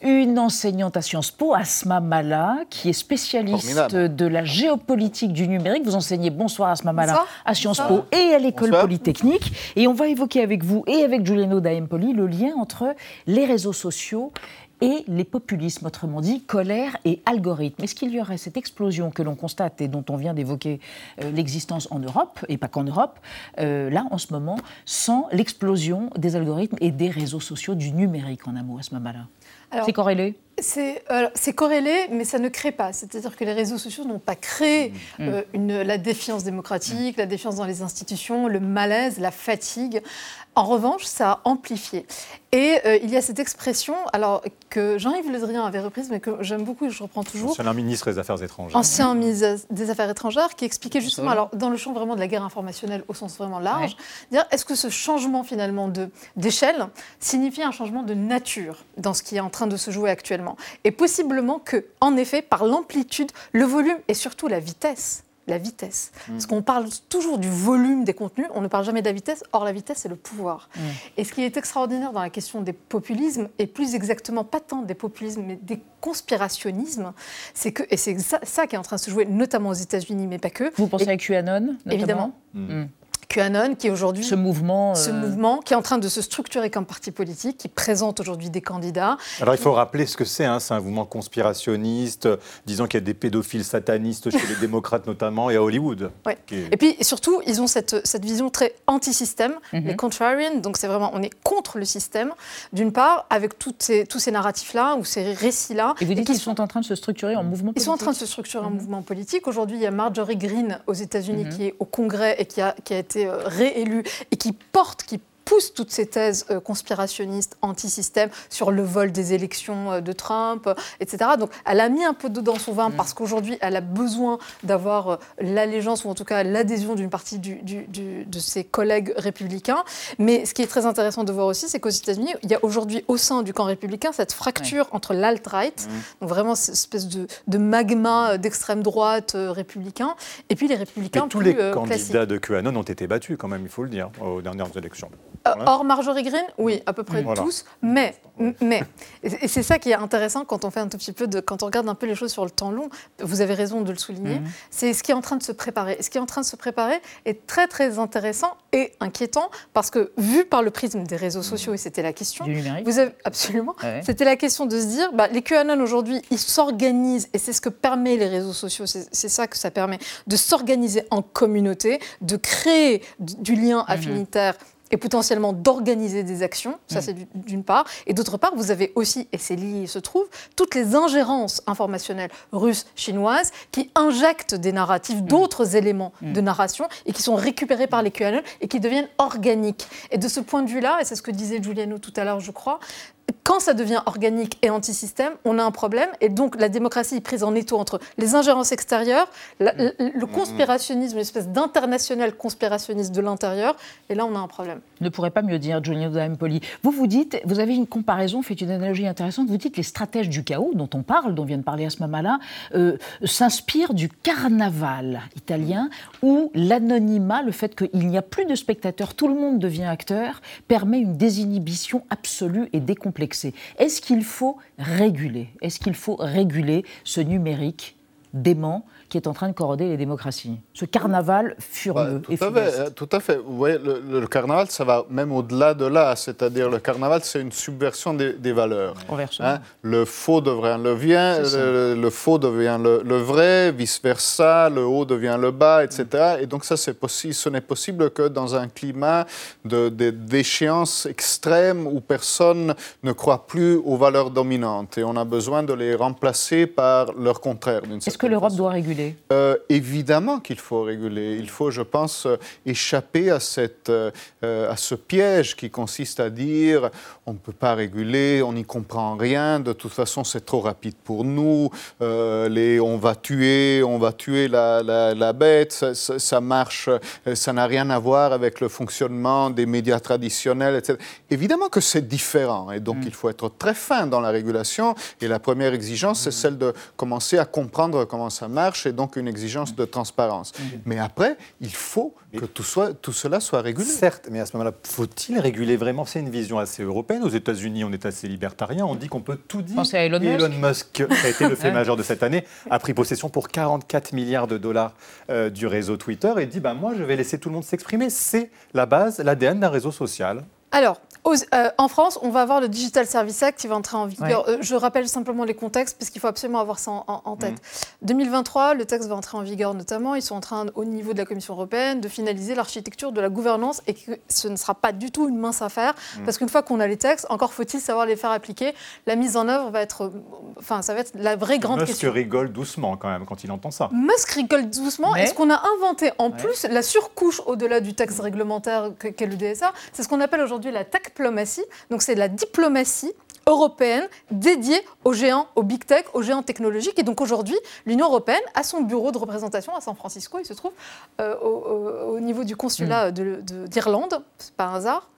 une enseignante à Sciences Po, Asma Mala, qui est spécialiste de la géopolitique du numérique. Vous enseignez, bonsoir Asma Mala, à Sciences Po et à l'École Polytechnique. Et on va évoquer avec vous et avec Giuliano Daempoli le lien entre les réseaux sociaux et les populismes, autrement dit colère et algorithme. Est-ce qu'il y aurait cette explosion que l'on constate et dont on vient d'évoquer euh, l'existence en Europe, et pas qu'en Europe, euh, là en ce moment, sans l'explosion des algorithmes et des réseaux sociaux, du numérique en un mot à ce moment-là? C'est corrélé? C'est corrélé, mais ça ne crée pas. C'est-à-dire que les réseaux sociaux n'ont pas créé mmh. euh, une, la défiance démocratique, la défiance dans les institutions, le malaise, la fatigue. En revanche, ça a amplifié. Et euh, il y a cette expression, alors que Jean-Yves Le Drian avait reprise, mais que j'aime beaucoup et je reprends toujours. Ancien ministre des Affaires étrangères. Ancien ministre des Affaires étrangères, qui expliquait justement, alors dans le champ vraiment de la guerre informationnelle au sens vraiment large, dire est-ce que ce changement finalement d'échelle signifie un changement de nature dans ce qui est en train de se jouer actuellement? Et possiblement que, en effet, par l'amplitude, le volume et surtout la vitesse, la vitesse. Mm. Parce qu'on parle toujours du volume des contenus, on ne parle jamais de la vitesse, or la vitesse, c'est le pouvoir. Mm. Et ce qui est extraordinaire dans la question des populismes, et plus exactement pas tant des populismes, mais des conspirationnismes, c'est que, et c'est ça, qui est en train de se jouer, notamment aux États-Unis, mais pas que. Vous pensez à QAnon notamment Évidemment. Mm. QAnon, qui est aujourd'hui ce mouvement, ce euh, mouvement qui est en train de se structurer comme parti politique, qui présente aujourd'hui des candidats. Alors il faut rappeler ce que c'est, hein, c'est un mouvement conspirationniste, disant qu'il y a des pédophiles satanistes chez les démocrates notamment et à Hollywood. Et puis surtout, ils ont cette, cette vision très anti-système, mhm. les contrarian, donc c'est vraiment, on est contre le système, d'une part, avec toutes ces, tous ces narratifs-là ou ces récits-là. Et vous dites qu'ils sont en train de se structurer en mouvement politique Ils sont en train de se structurer en mhm. mouvement politique. Aujourd'hui, il y a Marjorie Greene aux États-Unis mhm. qui est au Congrès et qui a, qui a été euh, réélu et qui porte, qui pousse toutes ces thèses euh, conspirationnistes, anti-système, sur le vol des élections euh, de Trump, etc. Donc elle a mis un peu d'eau dans son vin mm. parce qu'aujourd'hui, elle a besoin d'avoir l'allégeance ou en tout cas l'adhésion d'une partie de ses collègues républicains. Mais ce qui est très intéressant de voir aussi, c'est qu'aux États-Unis, il y a aujourd'hui au sein du camp républicain cette fracture entre l'alt-right, mm. donc vraiment cette espèce de, magma d'extrême droite républicain, et puis les républicains tous les candidats de QAnon ont été battus quand même, il faut le dire, aux dernières élections. Euh, or Marjorie Greene, oui, à peu près tous. Mais, mais et c'est ça qui est intéressant quand on fait un tout petit peu de, quand on regarde un peu les choses sur le temps long. Vous avez raison de le souligner. Mhm. C'est ce qui est en train de se préparer. ce qui est en train de se préparer est très très intéressant et inquiétant parce que vu par le prisme des réseaux sociaux, et c'était la question. Du numérique. Vous avez absolument. C'était la question de se dire, bah, les QAnon aujourd'hui, ils s'organisent et c'est ce que permet les réseaux sociaux. C'est ça que ça permet de s'organiser en communauté, de créer du lien mhm. affinitaire et potentiellement d'organiser des actions, ça mm. c'est d'une part, et d'autre part, vous avez aussi, et c'est lié, il se trouve, toutes les ingérences informationnelles russes, chinoises, qui injectent des narratifs, mm. d'autres éléments mm. de narration, et qui sont récupérés par les QAnon, et qui deviennent organiques. Et de ce point de vue-là, et c'est ce que disait Giuliano tout à l'heure, je crois, quand ça devient organique et anti-système, on a un problème. Et donc, la démocratie est prise en étau entre les ingérences extérieures, le conspirationnisme, une espèce d'international conspirationniste de l'intérieur. Et là, on a un problème. Ne pourrait pas mieux dire, Giuliano D'Ampoli. Vous, vous dites, vous avez une comparaison, fait une analogie intéressante. Vous dites les stratèges du chaos dont on parle, dont vient de parler à ce moment-là, euh, s'inspirent du carnaval italien où l'anonymat, le fait qu'il n'y a plus de spectateurs, tout le monde devient acteur, permet une désinhibition absolue et décomplexée est-ce qu'il faut réguler? Est-ce qu'il faut réguler ce numérique dément qui est en train de corroder les démocraties. Ce carnaval furieux tout, à fait, tout à fait. Vous voyez, le, carnaval, ça va même au-delà de là. C'est-à-dire, le carnaval, c'est une subversion des, valeurs. Hein. Le faux devient le bien, le, faux devient le, vrai, vice-versa, le haut devient le bas, etc. Et donc, ça, c'est possible. Ce n'est possible que dans un climat de, d'échéance extrême où personne ne croit plus aux valeurs dominantes. Et on a besoin de les remplacer par leur contraire. Est-ce que l'Europe doit réguler euh, évidemment qu'il faut réguler. Il faut, je pense, échapper à, cette, euh, à ce piège qui consiste à dire on ne peut pas réguler, on n'y comprend rien, de toute façon c'est trop rapide pour nous, euh, les, on va tuer, on va tuer la, la, bête, ça, ça, marche, ça n'a rien à voir avec le fonctionnement des médias traditionnels, etc. Évidemment que c'est différent et donc mm. il faut être très fin dans la régulation et la première exigence c'est celle de commencer à comprendre comment ça marche donc une exigence de transparence. Mais après, il faut que tout, soit, tout cela soit régulé. Certes, mais à ce moment-là, faut-il réguler vraiment? C'est une vision assez européenne. Aux États-Unis, on est assez libertarien. On dit qu'on peut tout dire. Pensez à Elon, Elon Musk. qui a été le fait majeur de cette année, a pris possession pour 44 milliards de dollars du réseau Twitter et dit bah, Moi, je vais laisser tout le monde s'exprimer. C'est la base, l'ADN d'un réseau social. Alors, euh, en France, on va avoir le Digital Service Act qui va entrer en vigueur. Euh, je rappelle simplement les contextes parce qu'il faut absolument avoir ça en, tête. 2023, mm. le texte va entrer en vigueur notamment. Ils sont en train, au niveau de la Commission européenne, de finaliser l'architecture de la gouvernance et que ce ne sera pas du tout une mince affaire mm. parce qu'une fois qu'on a les textes, encore faut-il savoir les faire appliquer. La mise en œuvre va être, enfin, ça va être la vraie grande Musk question. Musk rigole doucement quand même quand il entend ça. Musk rigole doucement. Est-ce qu'on a inventé en plus la surcouche au-delà du texte réglementaire qu'est le DSA C'est ce qu'on appelle aujourd'hui la techplomatie. Donc c'est la diplomatie européenne dédiée aux géants, aux big tech, aux géants technologiques. Et donc aujourd'hui, l'Union européenne a son bureau de représentation à San Francisco, il se trouve, euh, au, niveau du consulat mm. d'Irlande, c'est pas un hasard.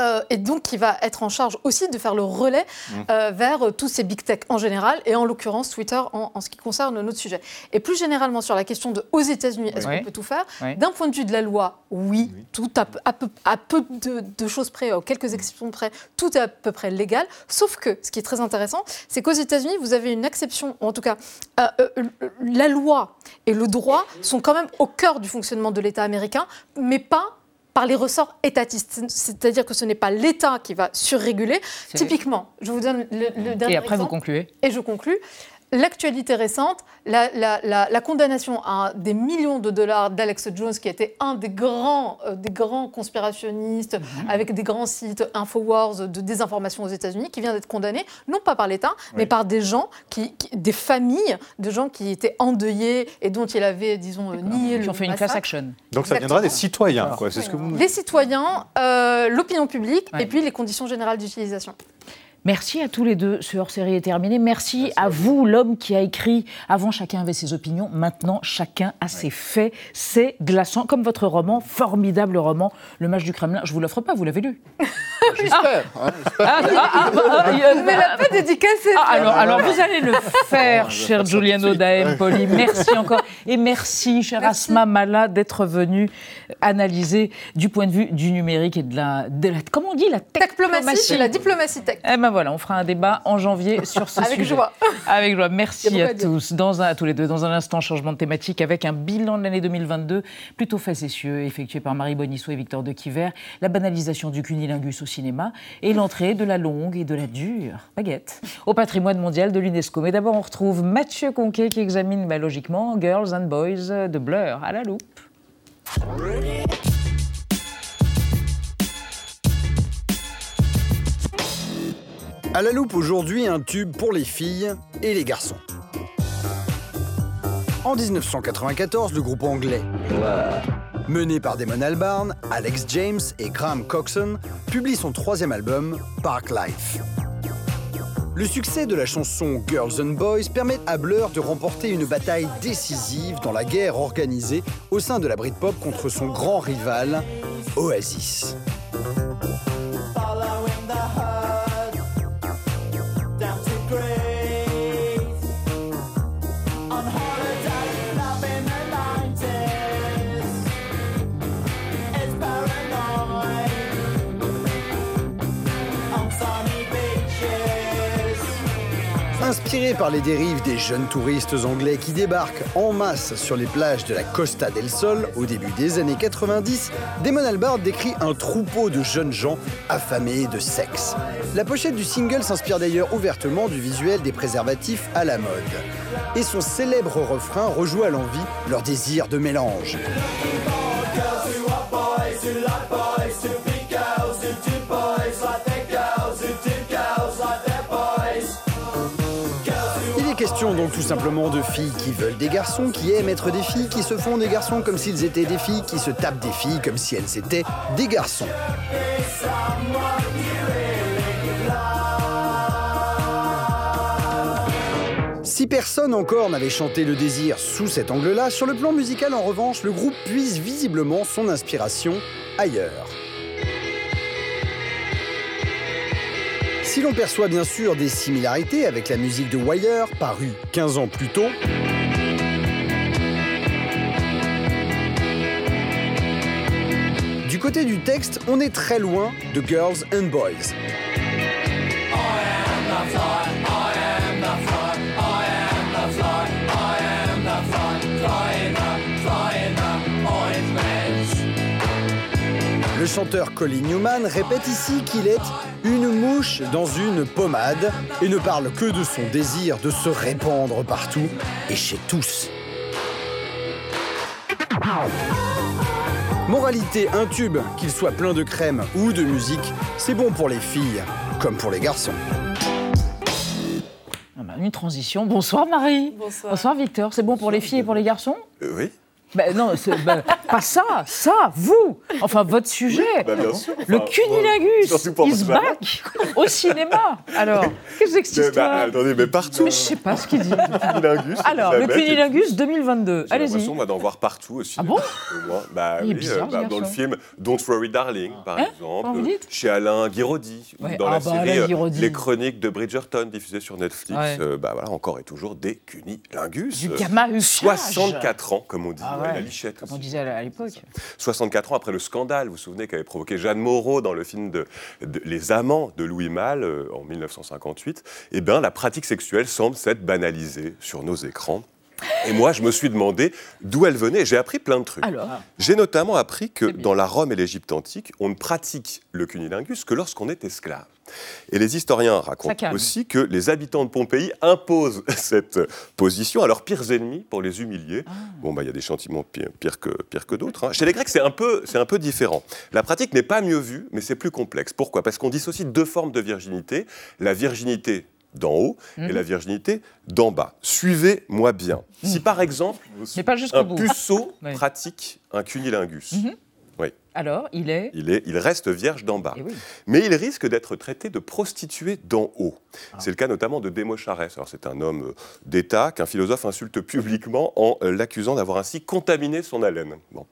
Euh, et donc qui va être en charge aussi de faire le relais mmh. euh, vers tous ces big tech en général, et en l'occurrence Twitter en, ce qui concerne notre sujet. Et plus généralement sur la question de aux États-Unis, est-ce qu'on peut tout faire? D'un point de vue de la loi, oui, tout à, peu, à peu de, choses près, quelques exceptions près, tout est à peu près légal. Sauf que ce qui est très intéressant, c'est qu'aux États-Unis, vous avez une exception, en tout cas, euh, la loi et le droit sont quand même au cœur du fonctionnement de l'État américain, mais pas par les ressorts étatistes. C'est-à-dire que ce n'est pas l'État qui va surréguler. Typiquement, je vous donne le, le dernier Et après, vous concluez. Et je conclue. L'actualité récente, la, condamnation à des millions de dollars d'Alex Jones, qui était un des grands, euh, des grands conspirationnistes mhm. avec des grands sites Infowars de désinformation aux États-Unis, qui vient d'être condamné, non pas par l'État, mais par des gens, qui, des familles de gens qui étaient endeuillés et dont il avait, disons, nié le. Qui ont fait une class action. Donc ça viendra des citoyens, quoi. C'est ce que vous. Les citoyens, euh, l'opinion publique et puis les conditions générales d'utilisation. Merci à tous les deux. Ce hors-série est terminé. Merci, à vous, l'homme qui a écrit. Avant, chacun avait ses opinions. Maintenant, chacun a ses faits. C'est glaçant, comme votre roman, formidable roman, Le Match du Kremlin. Je vous l'offre pas, vous l'avez lu. J'espère. Hein, ah, ah, ah, Mais la pas dédicacé. alors, alors, vous allez le faire, cher Giuliano Daempoli. Merci encore. Et merci, cher Asma Mala, d'être venu analyser du point de vue du numérique et de la. De la comment on dit La technologie, la diplomatie tech. Eh ben voilà, on fera un débat en janvier sur ce sujet. Avec joie. Avec joie. Merci à, tous. Dans un, à tous les deux. Dans un instant, changement de thématique avec un bilan de l'année 2022 plutôt facétieux, effectué par Marie Bonisso et Victor de Quiver, la banalisation du cunilingus au et l'entrée de la longue et de la dure baguette au patrimoine mondial de l'UNESCO. Mais d'abord, on retrouve Mathieu Conquet qui examine bah, logiquement Girls and Boys de Blur à la loupe. À la loupe aujourd'hui, un tube pour les filles et les garçons. En 1994, le groupe anglais, mené par Damon Albarn, Alex James et Graham Coxon, publie son troisième album, Park Life. Le succès de la chanson Girls and Boys permet à Blur de remporter une bataille décisive dans la guerre organisée au sein de la Britpop contre son grand rival, Oasis. Inspiré par les dérives des jeunes touristes anglais qui débarquent en masse sur les plages de la Costa del Sol au début des années 90, Damon Albarn décrit un troupeau de jeunes gens affamés de sexe. La pochette du single s'inspire d'ailleurs ouvertement du visuel des préservatifs à la mode. Et son célèbre refrain rejoue à l'envie leur désir de mélange. Tout simplement de filles qui veulent des garçons, qui aiment être des filles, qui se font des garçons comme s'ils étaient des filles, qui se tapent des filles comme si elles étaient des garçons. Si personne encore n'avait chanté le désir sous cet angle-là, sur le plan musical en revanche, le groupe puise visiblement son inspiration ailleurs. Si l'on perçoit bien sûr des similarités avec la musique de Wire, parue 15 ans plus tôt, du côté du texte, on est très loin de Girls and Boys. Le chanteur Colin Newman répète ici qu'il est une mouche dans une pommade et ne parle que de son désir de se répandre partout et chez tous. Moralité, un tube, qu'il soit plein de crème ou de musique, c'est bon pour les filles comme pour les garçons. Ah bah, une transition. Bonsoir Marie. Bonsoir. Victor. C'est bon pour les filles et pour les garçons? Euh, oui. Ben non, ben, pas ça, ça, vous Enfin, votre sujet bah, bien sûr. Le Enfin, cunilingus ce matin. back au cinéma Alors, qu'est-ce que c'est bah, attendez, mais partout. Mais je sais pas ce qu'il dit. Cunilingus, Alors, le cunilingus 2022, J'ai allez-y. l'impression, moi, d'en voir partout aussi. Ah bon bah, Il oui, bizarre, euh, bah, Dans le film Don't Worry Darling, par Hein exemple. Chez Alain Guiraudy. ou. Dans Ah la bah, série euh. Les Chroniques de Bridgerton, diffusées sur Netflix. Ouais. euh, bah, voilà, encore et toujours des cunilingus. Du gamma-huchage. 64 ans, comme on dit. Ah ouais, la lichette Comme on disait à l'époque. 64 ans après le scandale, vous vous souvenez, qu'avait provoqué Jeanne Moreau dans le film de, de Les Amants de Louis Malle euh, en 1958, eh bien, la pratique sexuelle semble s'être banalisée sur nos écrans. Et moi, je me suis demandé d'où elle venait. J'ai appris plein de trucs. Alors J'ai notamment appris que dans la Rome et l'Égypte antique, on ne pratique le cunilingus que lorsqu'on est esclave. Et les historiens racontent aussi que les habitants de Pompéi imposent cette position à leurs pires ennemis pour les humilier. Ah. Bon, bah, il y a des sentiments pires, pires que, pires que d'autres. hein. Chez les Grecs, c'est un, peu, c'est un peu différent. La pratique n'est pas mieux vue, mais c'est plus complexe. Pourquoi? Parce qu'on dissocie deux formes de virginité. La virginité d'en haut et Mhm. la virginité d'en bas. Suivez-moi bien. Si par exemple, Mais pas un bout. puceau pratique un cunilingus, Mhm. oui. Alors, il est. Il, est, il reste vierge d'en bas. Eh oui. Mais il risque d'être traité de prostituée d'en haut. Ah. C'est le cas notamment de Démocharès. Alors c'est un homme euh, d'État qu'un philosophe insulte publiquement en euh, l'accusant d'avoir ainsi contaminé son haleine. Bon.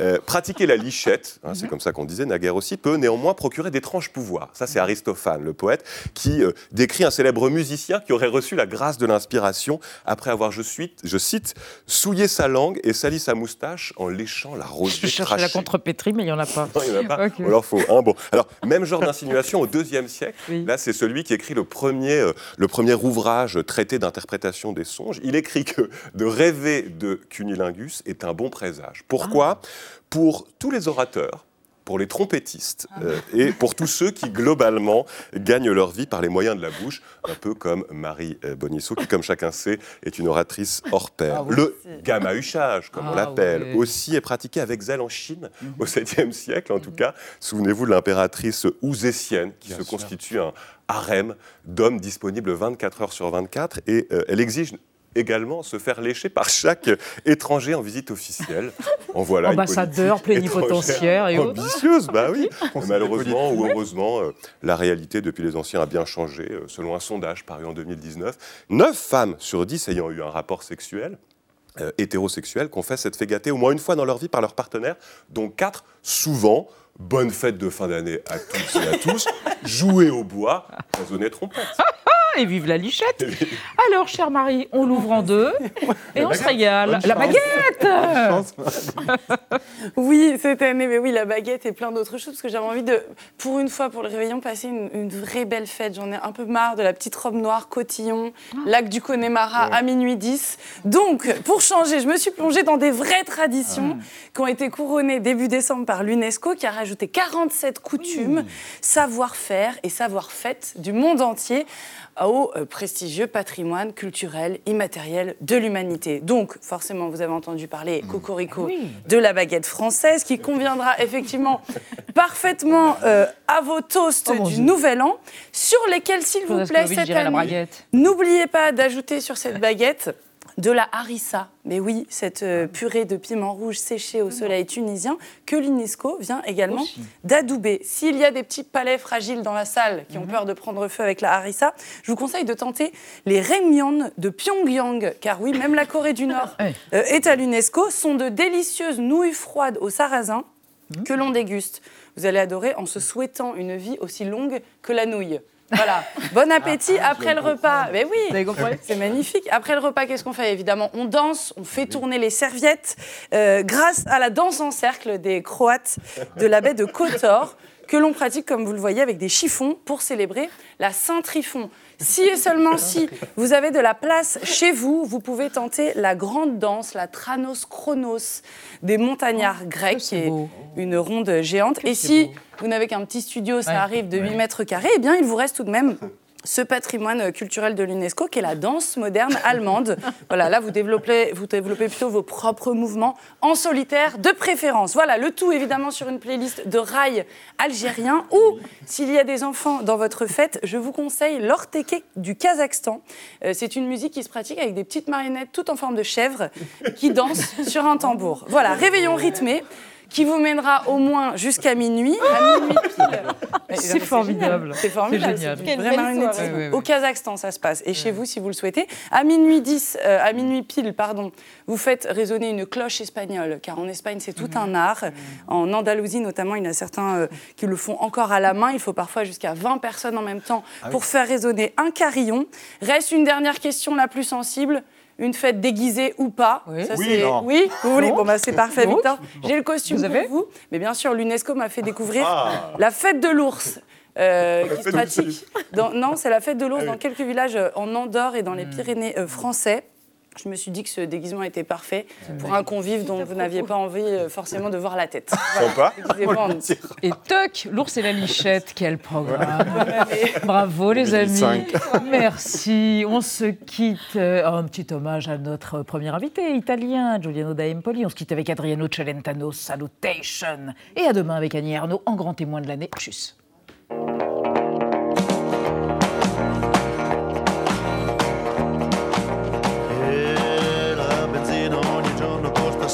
Euh, pratiquer la lichette, hein, c'est Mhm. comme ça qu'on disait naguère aussi, peut néanmoins procurer d'étranges pouvoirs. Ça c'est Aristophane, le poète, qui euh, décrit un célèbre musicien qui aurait reçu la grâce de l'inspiration après avoir, je, suis, je cite, souillé sa langue et sali sa moustache en léchant la rosée Je cherchais la contrepétrie, mais il n'y en a pas. Non, il y en a pas. Faut un. Bon. Alors, même genre d'insinuation au deuxième siècle. Oui. Là, c'est celui qui écrit le premier, euh, le premier ouvrage traité d'interprétation des songes. Il écrit que de rêver de cunilingus est un bon présage. Pourquoi? Pour tous les orateurs. Pour les trompettistes euh, et pour tous ceux qui, globalement, gagnent leur vie par les moyens de la bouche, un peu comme Marie euh, Bonisso, qui, comme chacun sait, est une oratrice hors pair. Ah oui, le gamma-huchage, comme on Ah l'appelle, aussi est pratiqué avec zèle en Chine, au 7e siècle en tout cas. Souvenez-vous de l'impératrice ouzétienne, qui se constitue un harem d'hommes disponibles 24 heures sur 24, et euh, elle exige également se faire lécher par chaque étranger en visite officielle. En voilà Ambassadeur, plénipotentiaire et autres. Ambitieuse, bah oui. Malheureusement ou heureusement, euh, la réalité depuis les anciens a bien changé. Euh, selon un sondage paru en 2019, 9 femmes sur 10 ayant eu un rapport sexuel euh, hétérosexuels confessent s'être fait gâter au moins une fois dans leur vie par leur partenaire, dont 4 souvent. Bonne fête de fin d'année à tous et à tous. Jouer au bois, raisonner trompette. Ah, et vive la lichette. Alors, chère Marie, on l'ouvre en deux et on se régale. Bonne La chance. baguette Oui, cette année, mais oui, la baguette et plein d'autres choses, parce que j'avais envie de, pour une fois, pour le réveillon, passer une, une vraie belle fête. J'en ai un peu marre de la petite robe noire, cotillon, lac du Connemara à minuit 10. Donc, pour changer, je me suis plongée dans des vraies traditions qui ont été couronnées début décembre par l'UNESCO, qui a rajouté 47 coutumes, savoir-faire et savoir-fête du monde entier au euh, prestigieux patrimoine culturel immatériel de l'humanité. Donc, forcément, vous avez entendu parler, Cocorico, de la baguette française, qui conviendra effectivement parfaitement euh, à vos toasts du Nouvel An, sur lesquels, s'il vous plaît, cette année, n'oubliez pas d'ajouter sur cette baguette de la harissa. Mais oui, cette euh, purée de piment rouge séché au soleil tunisien que l'UNESCO vient également d'adouber. S'il y a des petits palais fragiles dans la salle qui ont peur de prendre feu avec la harissa, je vous conseille de tenter les raemyeon de Pyongyang, car oui, même la Corée du Nord euh, est à l'UNESCO, sont de délicieuses nouilles froides au sarrasin que l'on déguste. Vous allez adorer en se souhaitant une vie aussi longue que la nouille. Voilà. Bon appétit après le repas. Mais oui, c'est magnifique. Après le repas, qu'est-ce qu'on fait? Évidemment, on danse, on fait tourner les serviettes euh, grâce à la danse en cercle des Croates de la baie de Kotor que l'on pratique, comme vous le voyez, avec des chiffons pour célébrer la Saint-Trifon. Si et seulement si vous avez de la place chez vous, vous pouvez tenter la grande danse, la Tranos Chronos des montagnards grecs, qui est une ronde géante. Et si vous n'avez qu'un petit studio, ça arrive de 8 mètres carrés, eh bien, il vous reste tout de même ce patrimoine culturel de l'UNESCO qui est la danse moderne allemande. voilà, là vous développez, vous développez plutôt vos propres mouvements en solitaire de préférence. Voilà, le tout évidemment sur une playlist de rail algérien ou s'il y a des enfants dans votre fête, je vous conseille l'orteke du Kazakhstan. Euh, c'est une musique qui se pratique avec des petites marionnettes toutes en forme de chèvre qui dansent sur un tambour. Voilà, réveillon rythmé qui vous mènera au moins jusqu'à minuit. À minuit C'est formidable. C'est formidable. C'est génial. Vraiment soirée. Au Kazakhstan, ça se passe. Et chez vous, si vous le souhaitez. À minuit 10, euh, à minuit pile, pardon, vous faites résonner une cloche espagnole, car en Espagne, c'est tout un art. En Andalousie, notamment, il y en a certains euh, qui le font encore à la main. Il faut parfois jusqu'à 20 personnes en même temps Ah pour faire résonner un carillon. Reste une dernière question la plus sensible. Une fête déguisée ou pas Ça, Oui, non. oui vous voulez. Bon, bah, c'est parfait. Victor. J'ai le costume Vous pour avez vous. Mais bien sûr, l'UNESCO m'a fait découvrir Ah. la fête de l'ours. euh, qui se pratique. dans- non, c'est la fête de l'ours dans quelques villages euh, en Andorre et dans les Pyrénées euh, français. Je me suis dit que ce déguisement était parfait pour un convive dont vous n'aviez pas envie euh, forcément de voir la tête. Ours. Et toc, l'ours et la lichette, quel programme. Bravo les amis. 2005. Merci. On se quitte. euh, un petit hommage à notre premier invité italien, Giuliano da Empoli. On se quitte avec Adriano Celentano, Salutation. Et à demain avec Annie Ernaux en grand témoin de l'année. Tchuss.